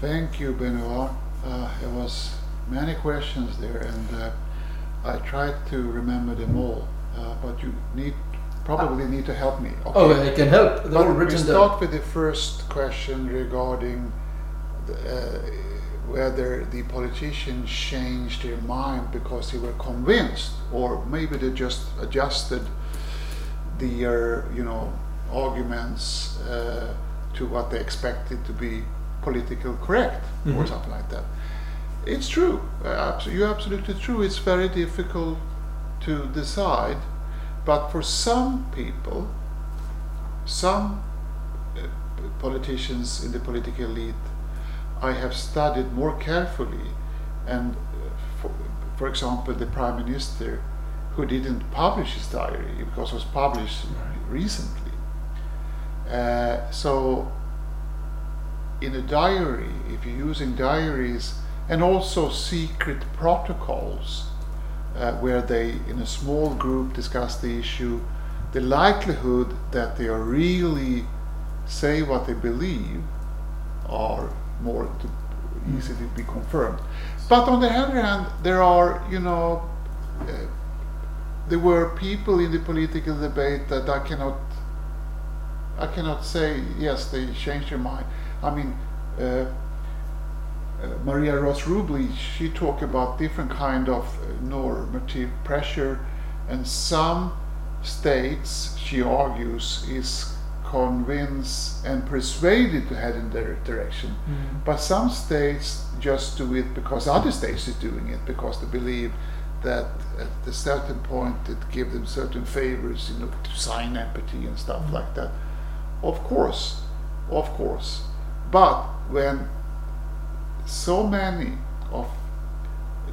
Thank you, Benoît. Uh, it was many questions there, and uh, I tried to remember them all. Uh, but you need probably need to help me. Okay. Oh, I can help. They're but we start down. with the first question regarding the, uh, whether the politicians changed their mind because they were convinced, or maybe they just adjusted their, you know, arguments uh, to what they expected to be political correct mm-hmm. or something like that. It's true. Uh, you're absolutely true. It's very difficult to decide, but for some people, some uh, politicians in the political elite, I have studied more carefully, and uh, for, for example, the prime minister who didn't publish his diary because it was published right. recently. Uh, so in a diary, if you're using diaries and also secret protocols uh, where they, in a small group, discuss the issue, the likelihood that they are really say what they believe are more easy to be confirmed. But on the other hand, there are, you know, uh, there were people in the political debate that I cannot, I cannot say yes they changed their mind. I mean, uh, uh, Maria Rost Rublee, she talked about different kind of normative pressure, and some states, she argues, is convinced and persuaded to head in that direction. Mm. But some states just do it because other states are doing it because they believe that at a certain point it gives them certain favors, you know, to sign NPT and stuff mm. like that. Of course, of course. But when so many of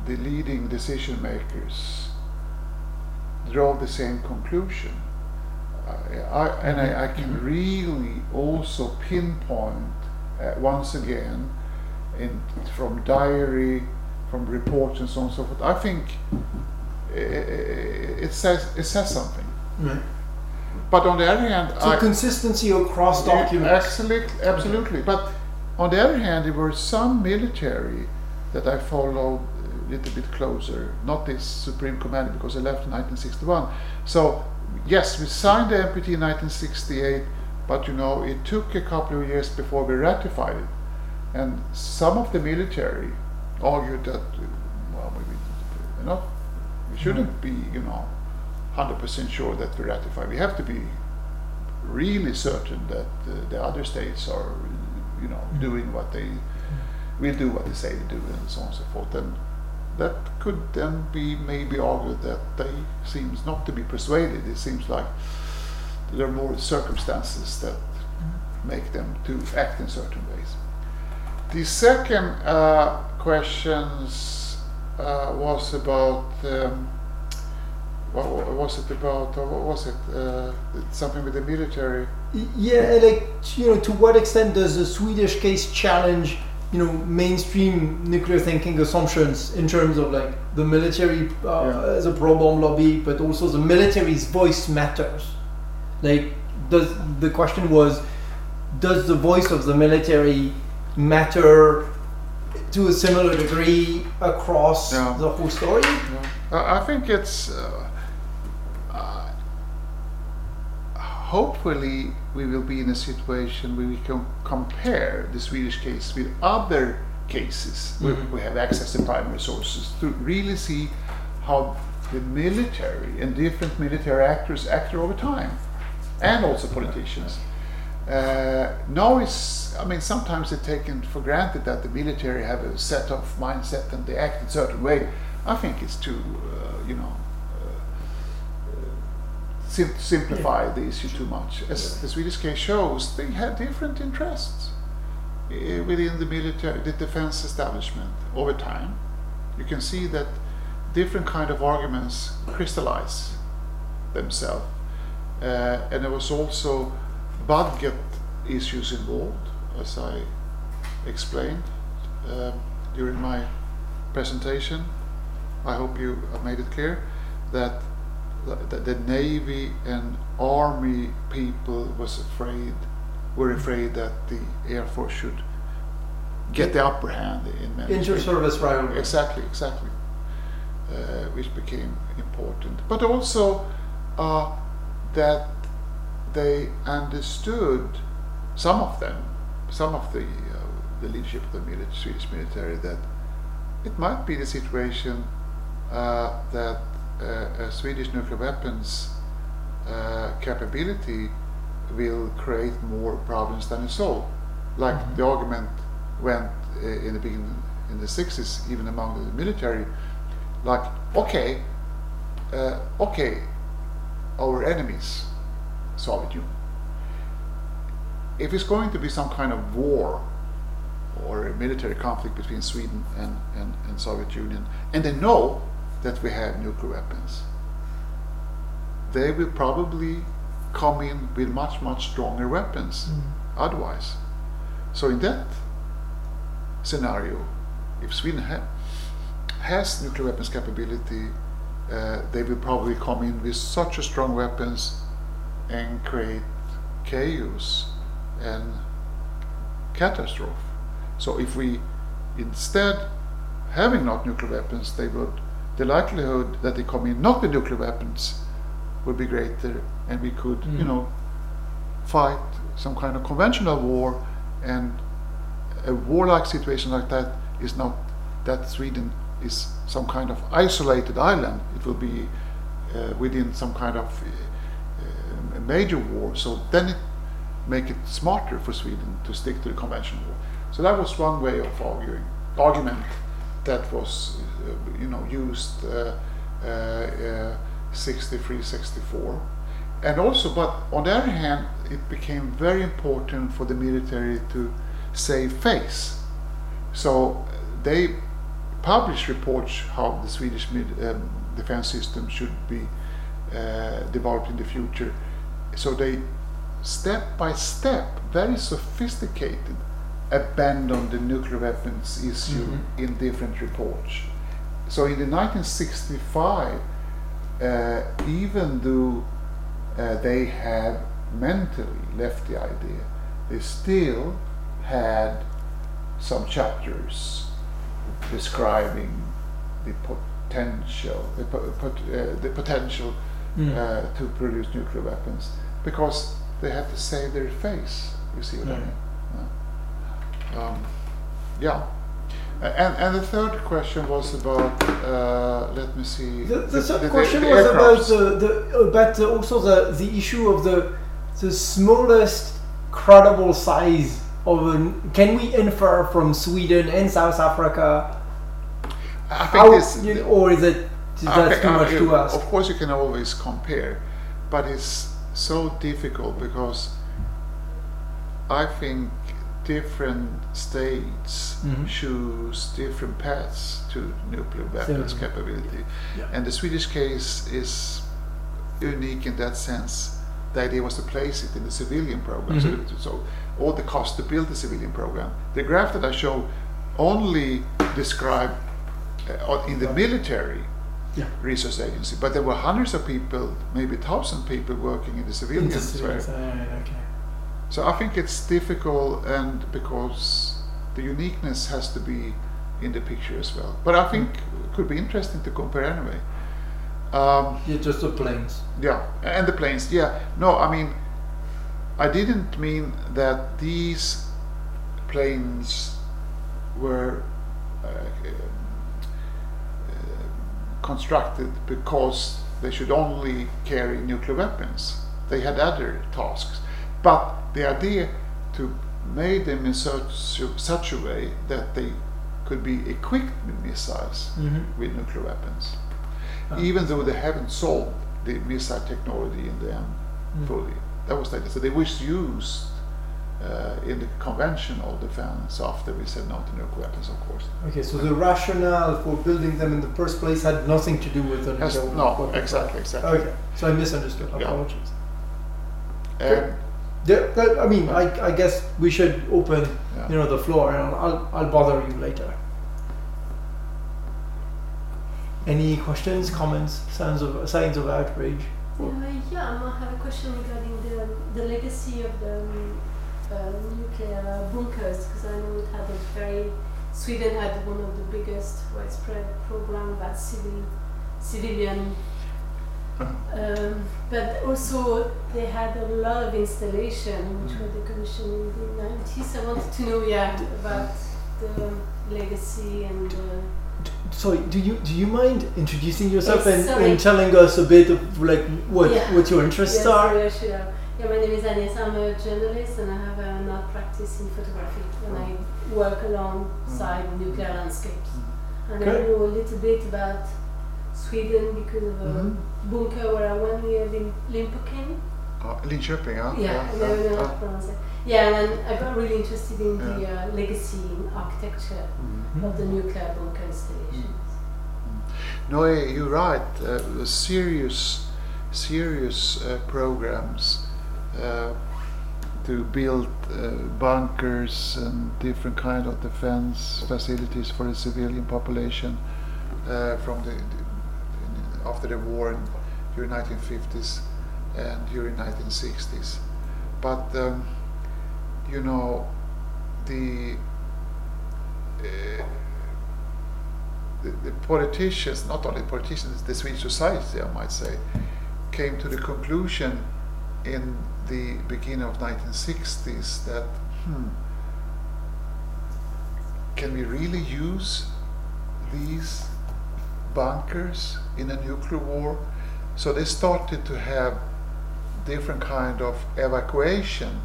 the leading decision makers draw the same conclusion, I, and I, I, can mm-hmm. really also pinpoint uh, once again in, from diary, from reports and so on and so forth. I think it, it says it says something. Right. But on the other hand, so I, consistency across documents. Absolutely, absolutely. But on the other hand, there were some military that I followed a little bit closer. Not this supreme commander because I left in 1961. So yes, we signed the NPT in 1968, but you know it took a couple of years before we ratified it. And some of the military argued that well, maybe you know we shouldn't be you know 100% sure that we ratify. We have to be really certain that uh, the other states are, you know, mm. doing what they will do what they say they do, and so on and so forth. And that could then be maybe argued that they seems not to be persuaded. It seems like there are more circumstances that mm. make them to act in certain ways. The second uh, questions uh, was about. Um, what was it about? Or what was it? Uh, something with the military? Yeah, like you know, to what extent does the Swedish case challenge you know mainstream nuclear thinking assumptions in terms of like the military uh, yeah. as a pro bomb lobby, but also the military's voice matters. Like, does the question was, does the voice of the military matter to a similar degree across yeah. the whole story? Yeah. I think it's. Uh, hopefully we will be in a situation where we can compare the Swedish case with other cases mm-hmm. where we have access to primary sources to really see how the military and different military actors act over time, and also politicians. Uh, now it's, I mean, sometimes it's taken for granted that the military have a set of mindset and they act in a certain way. I think it's too, uh, you know, sim- simplify yeah. the issue too much. As yeah. the Swedish case shows, they had different interests eh, within the military, the defense establishment over time. You can see that different kind of arguments crystallize themselves. Uh, and there was also budget issues involved, as I explained uh, during my presentation. I hope you have made it clear that the, the navy and army people was afraid were afraid that the air force should get the upper hand in many Inter-service rivalry. Exactly, exactly. Uh, which became important, but also uh, that they understood some of them, some of the uh, the leadership of the military, Swedish military, that it might be the situation uh, that Swedish nuclear weapons uh, capability will create more problems than it solve. Like Mhm. the argument went uh, in the beginning in the 60s, even among the military, like okay, uh, okay, our enemies, Soviet Union. If it's going to be some kind of war or a military conflict between Sweden and, and, and Soviet Union, and they know that we have nuclear weapons, they will probably come in with much, much stronger weapons Mm. otherwise. So in that scenario, if Sweden ha- has nuclear weapons capability, uh, they will probably come in with such a strong weapons and create chaos and catastrophe. So if we instead having not nuclear weapons, they would the likelihood that they come in not with nuclear weapons would be greater, and we could, you Mm. know, fight some kind of conventional war, and a warlike situation like that is not that Sweden is some kind of isolated island. It will be uh, within some kind of uh, a major war. So then it make it smarter for Sweden to stick to the conventional war. So that was one way of arguing argument that was you know used uh, uh, uh, 63 64 and also but on the other hand it became very important for the military to save face. So they published reports how the Swedish mid, um, defense system should be uh, developed in the future. So they step by step very sophisticated abandoned the nuclear weapons issue Mhm. in different reports so in the 1965 uh, even though uh, they had mentally left the idea, they still had some chapters describing the potential, the, po- pot, uh, the potential Mm. uh, to produce nuclear weapons, because they had to save their face. You see what I mean? Yeah. Um, yeah. And, and the third question was about, uh, let me see. The, the third the- question the was about the, the about uh, also the, the issue of the the smallest credible size of an. Can we infer from Sweden and South Africa? I think How, this, you- or is it is I that too uh, much to ask? Of course, you can always compare, but it's so difficult because I think different states Mhm. choose different paths to nuclear weapons So- capability, Yeah. and the Swedish case is unique in that sense. The idea was to place it in the civilian program, so, Mhm. that- so all the cost to build the civilian program. The graph that I show only describe uh, in the military Yeah. research agency, but there were hundreds of people, maybe thousand people working in the civilian Into sphere. civilians, uh, okay. So I think it's difficult, and because the uniqueness has to be in the picture as well. But I think it could be interesting to compare anyway. Um, Yeah, just the planes. yeah, and the planes. Yeah, no, I mean, I didn't mean that these planes were uh, uh, constructed because they should only carry nuclear weapons. They had other tasks, but the idea to make them in such such a way that they could be equipped with missiles Mm-hmm. with nuclear weapons Ah. even though they haven't solved the missile technology in the end Mm. fully. That was like so they was used uh, in the conventional defense after we said no to nuclear weapons, of course. Okay, so the rationale for building them in the first place had nothing to do with the nuclear no, exactly, exactly. Okay, so I misunderstood. Apologies. And, Yeah, that, I mean, I, I guess we should open, Yeah. you know, the floor, and I'll, I'll bother you later. Any questions, comments, signs of signs of outrage? Uh, yeah, I have a question regarding the, the legacy of the um, uh, nuclear bunkers because I know it had a very Sweden had one of the biggest widespread program about civil, civilian. Um, but also they had a lot of installation which were decommissioned in the 90s. I wanted to know, yeah, about the legacy and the Sorry, do you do you mind introducing yourself Yes, and, sorry. and telling us a bit of like what Yeah. what your interests Yes, are? should have. Yeah, my name is Agnes. I'm a journalist and I have an art practice in photography and I work alongside nuclear landscapes. And I know a little bit about Sweden because of a Mhm. Bunker where I went near Lim- Limpokin. Uh, Linköping, huh? Yeah, I never know how to pronounce it. Yeah, and then I got really interested in the uh, legacy in architecture Mhm. of the nuclear bunker installations. No, eh, you're right. Uh, serious, serious uh, programs uh, to build uh, bunkers and different kind of defense facilities for the civilian population uh, from the after the war in, during 1950s and during 1960s. But um, you know, the uh, the, the politicians, not only politicians, the Swedish society, I might say, came to the conclusion in the beginning of 1960s that hmm, can we really use these bunkers in a nuclear war? So they started to have different kind of evacuation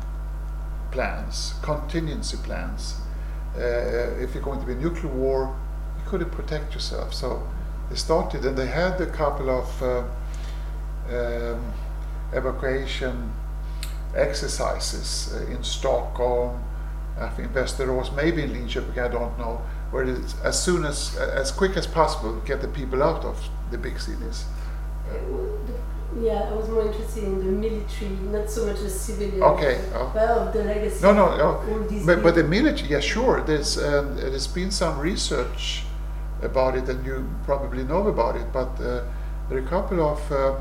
plans, contingency plans. Uh, if you're going to be a nuclear war, you couldn't protect yourself. So they started, and they had a couple of uh, um, evacuation exercises uh, in Stockholm, I think Västerås, maybe in Linköping, I don't know, where it's as soon as, as quick as possible, get the people out of the big cities. Uh, Yeah, I was more interested in the military, not so much the civilian. Okay, oh. Of the legacy. No, no, no. these But, but the military, yeah, sure. There's um, there's been some research about it, and you probably know about it. But uh, there are a couple of uh,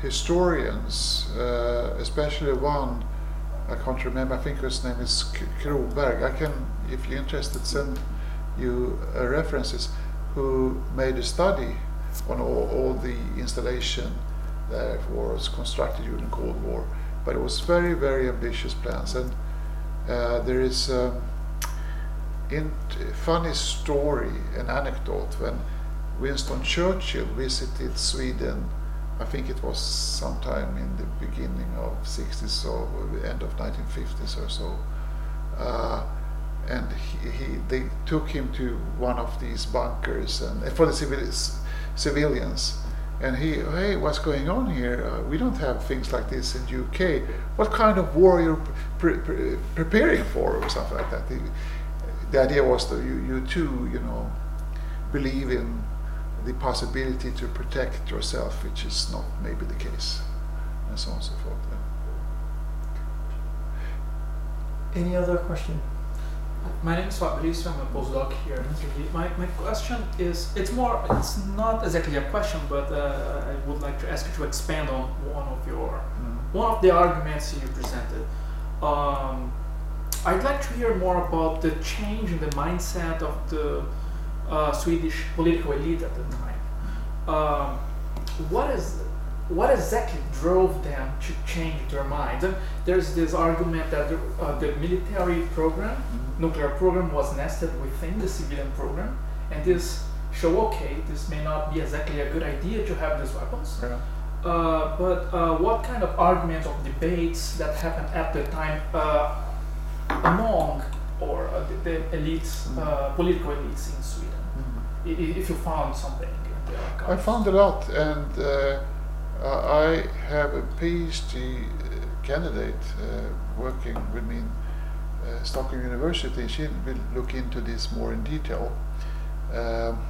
historians, uh, especially one. I can't remember. I think his name is K- Kroberg. I can, if you're interested, send you uh, references. Who made a study on all, all the installation that was constructed during the Cold War. But it was very, very ambitious plans, and uh, there is a in funny story, an anecdote when Winston Churchill visited Sweden. I think it was sometime in the beginning of 60s or the end of 1950s or so. Uh, and he, he, they took him to one of these bunkers and for the civilians, civilians. And he, hey, what's going on here? Uh, we don't have things like this in the UK. What kind of war are you pre- pre- preparing for, or something like that? The, the idea was that you, you too, you know, believe in the possibility to protect yourself, which is not maybe the case, and so on and so forth. Any other question? My name is Fabrice. I'm a postdoc here in Italy. My, my question is it's more, it's not exactly a question, but uh, I would like to ask you to expand on one of your, one of the arguments you presented. Um, I'd like to hear more about the change in the mindset of the uh, Swedish political elite at the time. Um, what is what exactly drove them to change their minds? There's this argument that the, uh, the military program, nuclear program, was nested within the civilian program, and this show okay, this may not be exactly a good idea to have these weapons. Yeah. Uh, but uh, what kind of arguments or debates that happened at the time uh, among or uh, the, the elites, uh, political elites in Sweden? I- i- If you found something in the I found a lot, and uh, I have a PhD candidate uh, working with me in uh, Stockholm University. She will look into this more in detail um,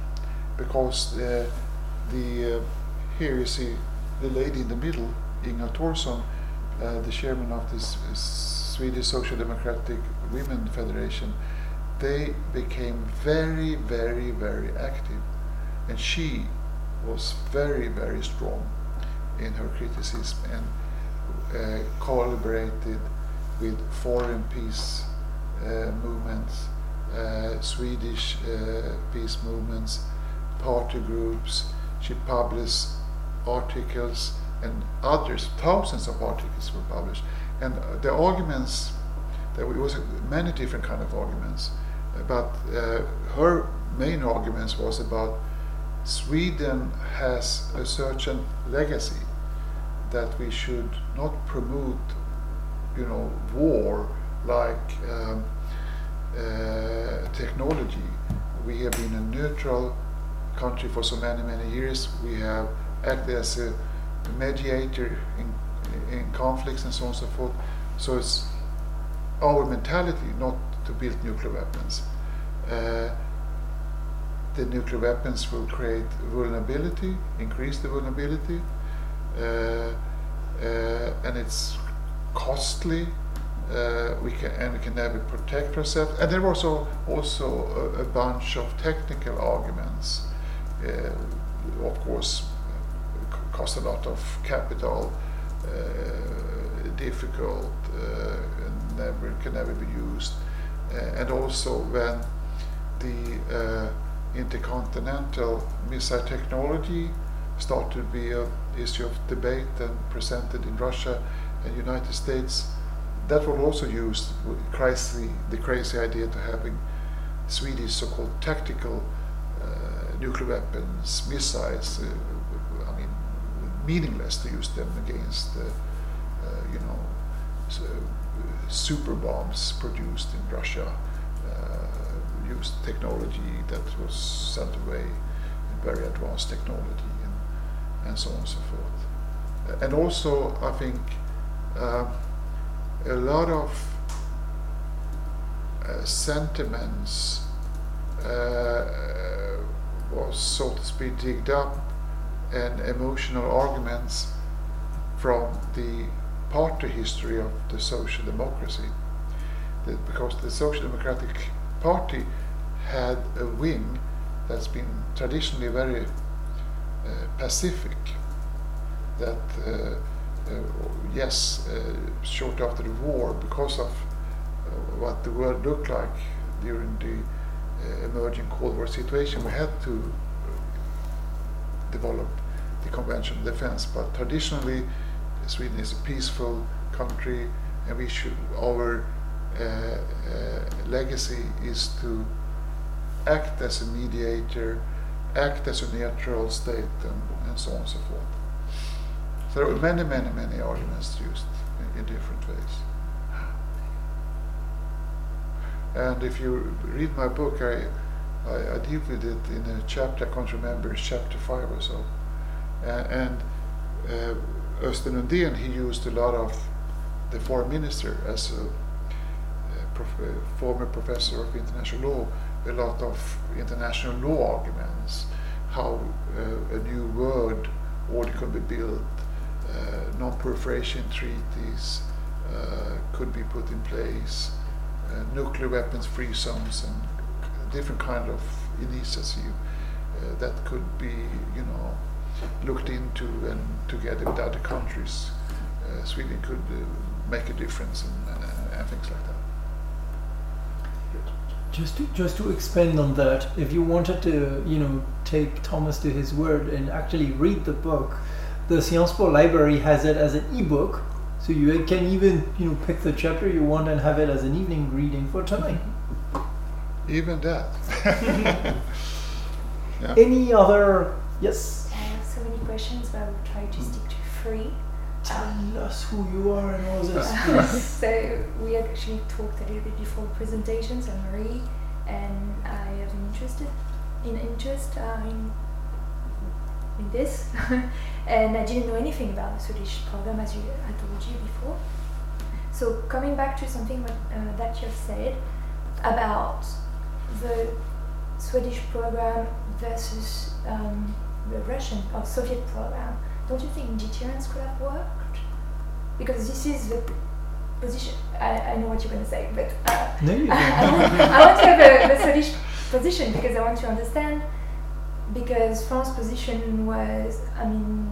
because uh, the uh, here you see the lady in the middle, Inga Thorsson, uh, the chairman of this Swedish Social Democratic Women Federation. They became very, very, very active, and she was very, very strong in her criticism and uh, collaborated with foreign peace uh, movements, uh, Swedish uh, peace movements, party groups. She published articles and others, thousands of articles were published. And the arguments, there was many different kind of arguments, but uh, her main arguments was about Sweden has a certain legacy that we should not promote, you know, war like um, uh, technology. We have been a neutral country for so many, many years. We have acted as a mediator in, in conflicts and so on and so forth. So it's our mentality not to build nuclear weapons. Uh, the nuclear weapons will create vulnerability, increase the vulnerability, and it's costly. Uh, we can and we can never protect ourselves. And there was also also a, a bunch of technical arguments. Uh, of course, cost a lot of capital, uh, difficult, uh, never can never be used, and also when the intercontinental missile technology started to be an issue of debate and presented in Russia and United States. That was also used crazy, the crazy idea to having Swedish so-called tactical uh, nuclear weapons, missiles. Uh, I mean, meaningless to use them against, uh, uh you know, so, uh, super bombs produced in Russia used technology that was sent away, very advanced technology, and, so on and so forth. And also, I think uh, a lot of uh, sentiments uh, was, so to speak, digged up and emotional arguments from the party history of the social democracy. because the social democratic party had a wing that's been traditionally very pacific. That uh, uh, yes, uh, short after the war, because of uh, what the world looked like during the uh, emerging Cold War situation, we had to develop the conventional defense. But traditionally, Sweden is a peaceful country, and we should our uh, uh, legacy is to act as a mediator, act as a neutral state, and, and so on and so forth. There are many, many, many arguments used in, in different ways. And if you read my book, I, I, I, deal with it in a chapter, I can't remember, it's chapter 5 or so. And, and uh, Östen Undén, he used a lot of the foreign minister as a prof former professor of international law, a lot of international law arguments, how uh, a new world order could be built, uh, non-proliferation treaties uh, could be put in place, uh, nuclear weapons free zones, and different kind of initiative uh, that could be, you know, looked into and together with other countries, uh, Sweden could make a difference and, and things like that. Just to, just to expand on that, if you wanted to, you know, take Thomas to his word and actually read the book, the Sciences Po library has it as an ebook, so you can even, you know, pick the chapter you want and have it as an evening reading for tonight. Even that. yeah. Any other? Yes. I have so many questions, but I will try to stick to three. Tell us who you are and all this. so we actually talked a little bit before the presentation, so Marie, and I have an interest in interest uh, in in this, and I didn't know anything about the Swedish program as you I told you before. So coming back to something what, uh, that you've said about the Swedish program versus um, the Russian or Soviet program, don't you think deterrence could have worked? because this is the position. I, I know what you're going to say, but uh, no, I, I, want to have a, the Swedish position because I want to understand. Because France's position was, I mean,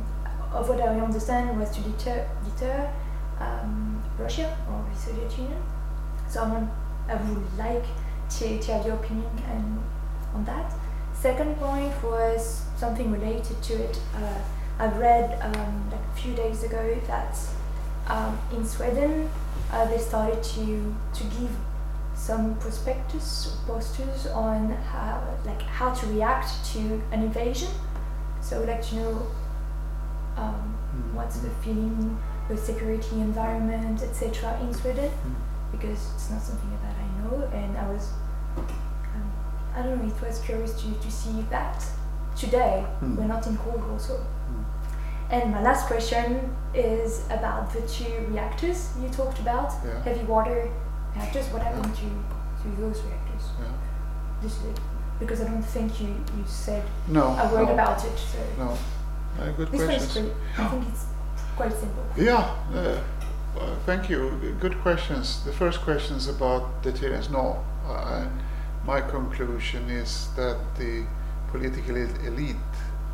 of what I understand, was to deter deter um, Russia or the Soviet Union. So I want, I would like to, to have your opinion and on that. Second point was something related to it. Uh, I read um, like a few days ago that um, in Sweden uh, they started to to give some prospectus posters on how like how to react to an invasion. So like to know um, Mm. what's the feeling, the security environment, etc. in Sweden, Mm. because it's not something that I know, and I was um, I don't know. It was curious to to see that today. Mm. We're not in Cold War, so. Mm. And my last question is about the two reactors you talked about, Yeah. heavy water reactors. What happened Yeah. to, to those reactors? Yeah. It. Because I don't think you, you said No. a word no, about it. So No. Uh, good this one is questions. great. I think it's quite simple. Yeah, uh, uh, thank you. Good questions. The first question is about deterrence. No, uh, my conclusion is that the political elite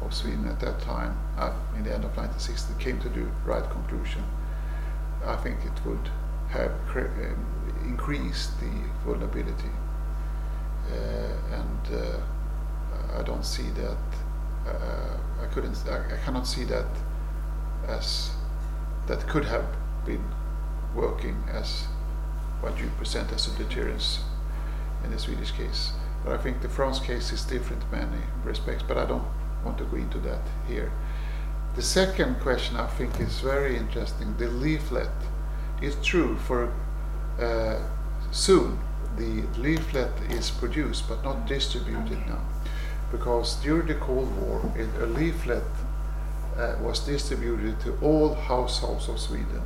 of Sweden at that time, in the end of 1960, came to the right conclusion. I think it would have um, increased the vulnerability, uh, and uh, I don't see that. Uh, I couldn't. I, I cannot see that as that could have been working as what you present as a deterrence in the Swedish case. But I think the France case is different in many respects, but I don't want to go into that here. The second question I think is very interesting. The leaflet. is true for uh, soon the leaflet is produced but not distributed now because during the Cold War it, a leaflet uh, was distributed to all households of Sweden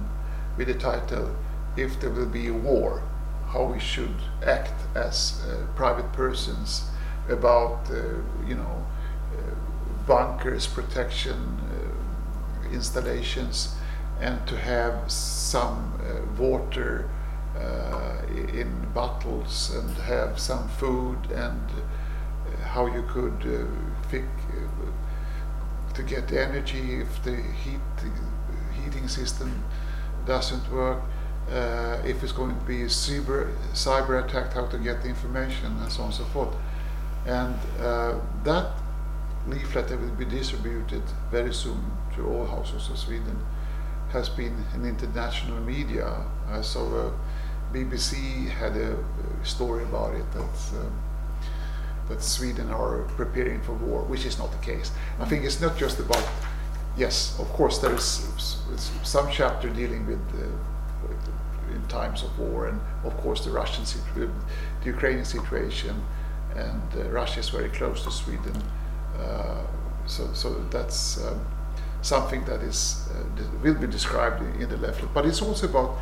with the title If There Will Be a War, How We Should Act as uh, Private Persons about, uh, you know, bunkers, protection uh, installations, and to have some uh, water uh, in bottles and have some food and uh, how you could uh, to get energy if the heat heating system doesn't work. Uh, if it's going to be a cyber cyber attack, how to get the information and so on and so forth. And uh, that leaflet that will be distributed very soon to all households of Sweden has been in international media. I saw uh, BBC had a uh, story about it that um, that Sweden are preparing for war, which is not the case. I think it's not just about yes, of course there is some chapter dealing with, uh, in times of war, and of course the Russian the Ukrainian situation, and uh, Russia is very close to Sweden, so so that's. Um, something that is uh, will be described in, the leaflet. But it's also about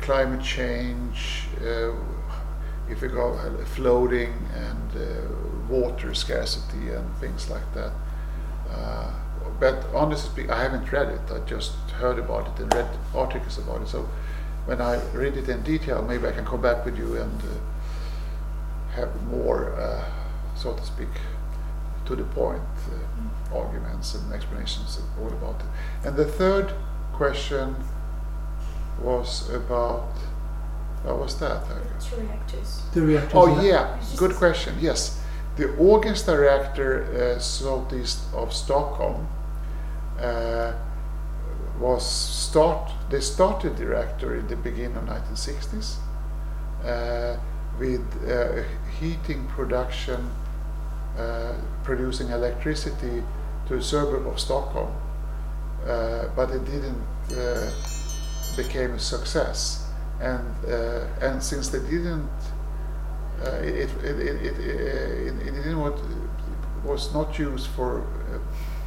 climate change, uh, if we go floating and uh, water scarcity and things like that. Uh, but honestly I haven't read it. I just heard about it and read articles about it. So when I read it in detail, maybe I can come back with you and uh, have more, uh, so to speak, to the point uh, arguments and explanations all about it. And the third question was about what was that? Two reactors. The reactors. Oh yeah, good question. Yes, the Ågesta reactor uh, southeast of Stockholm uh, was start. They started the reactor in the beginning of 1960s uh, with uh, heating production, producing electricity to a suburb of Stockholm, uh, but it didn't uh, became a success. And uh, and since they didn't uh, it, it, it, it, didn't want, was not used for uh,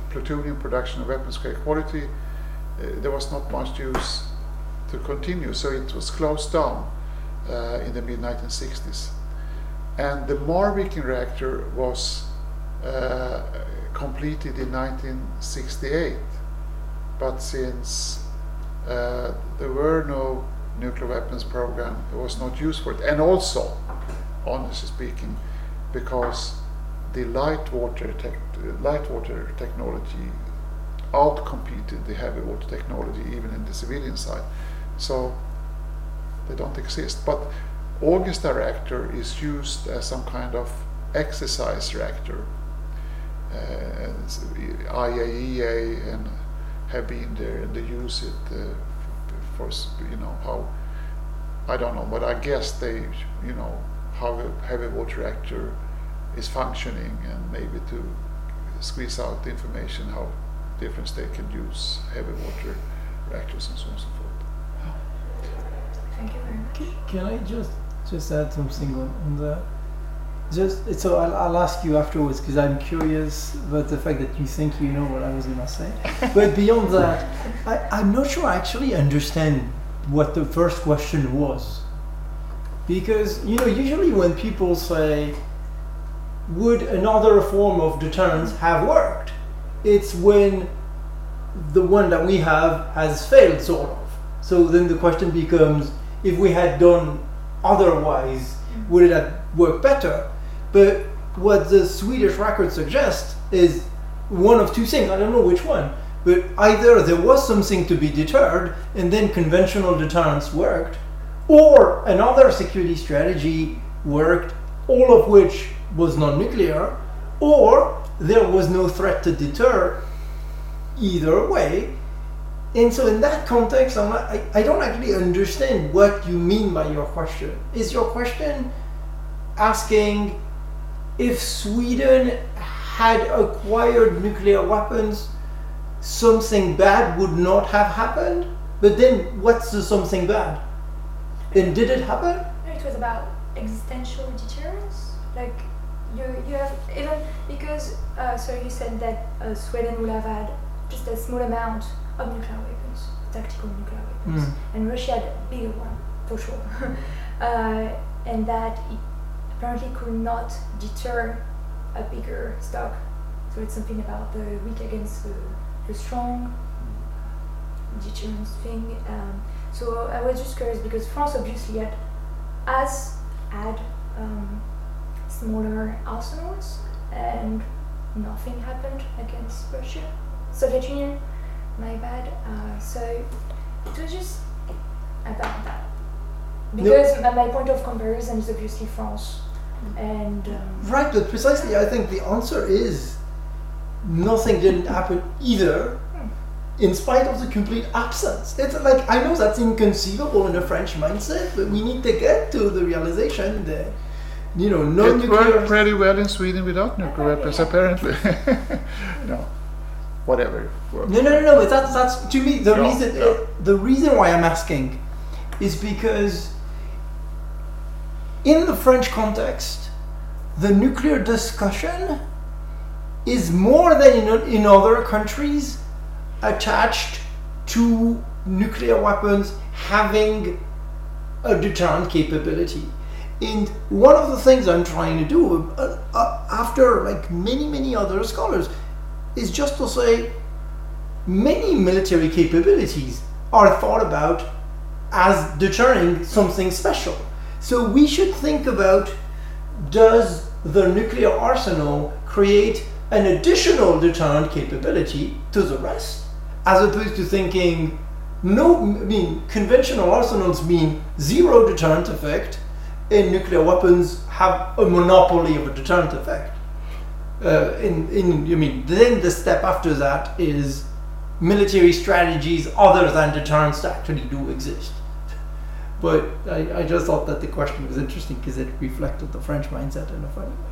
plutonium production of weapons grade quality. Uh, there was not much use to continue, so it was closed down uh, in the mid 1960s. And the Marviken reactor was uh, completed in 1968, but since uh, there were no nuclear weapons program, it was not used for it. And also, honestly speaking, because the light water, light water technology outcompeted the heavy water technology even in the civilian side. So they don't exist. But Ågesta reactor is used as some kind of exercise reactor. Uh, IAEA and have been there and they use it uh, for you know how I don't know, but I guess they you know how a heavy water reactor is functioning and maybe to squeeze out the information how different states can use heavy water reactors and so on and so forth. Thank you very much. Can I just just add something on, on that? Just so I'll, I'll ask you afterwards because I'm curious about the fact that you think you know what I was gonna say. but beyond that, I, I'm not sure I actually understand what the first question was. Because you know, usually when people say, "Would another form of deterrence have worked?" It's when the one that we have has failed, sort of. So then the question becomes, if we had done otherwise, would it have worked better? But what the Swedish record suggests is one of two things. I don't know which one. But either there was something to be deterred, and then conventional deterrence worked, or another security strategy worked, all of which was non nuclear, or there was no threat to deter either way. And so, in that context, not, I, I don't actually understand what you mean by your question. Is your question asking if Sweden had acquired nuclear weapons, something bad would not have happened? But then, what's the something bad? And did it happen? It was about existential deterrence. Like, you, you have, even because, uh, so you said that uh, Sweden would have had just a small amount of nuclear weapons, tactical nuclear weapons, Mm. and Russia had a bigger one, for sure. uh, and that it apparently could not deter a bigger stock. So it's something about the weak against the, the strong deterrence thing. Um, so I was just curious because France obviously had, has had um, smaller arsenals and nothing happened against Russia. Soviet Union, my bad. Uh, so it was just about that. Because my my point of comparison is obviously France. And um, Right, but precisely, I think the answer is nothing didn't happen either, in spite of the complete absence. It's like I know that's inconceivable in the French mindset, but we need to get to the realization that you know It non-nuclear. worked pretty well in Sweden without nuclear weapons, apparently. no, whatever. No, no, no, no. But that's that's to me the reason. the reason why I'm asking is because in the French context, the nuclear discussion is more than in, in other countries attached to nuclear weapons having a deterrent capability. And one of the things I'm trying to do, uh, uh, after like many, many other scholars, is just to say many military capabilities are thought about as deterring something special. So we should think about does the nuclear arsenal create an additional deterrent capability to the rest, as opposed to thinking no, I mean conventional arsenals mean zero deterrent effect, and nuclear weapons have a monopoly of a deterrent effect. Uh, in, in, I mean, then the step after that is military strategies other than deterrence actually do exist. But I, I just thought that the question was interesting because it reflected the French mindset in a funny way.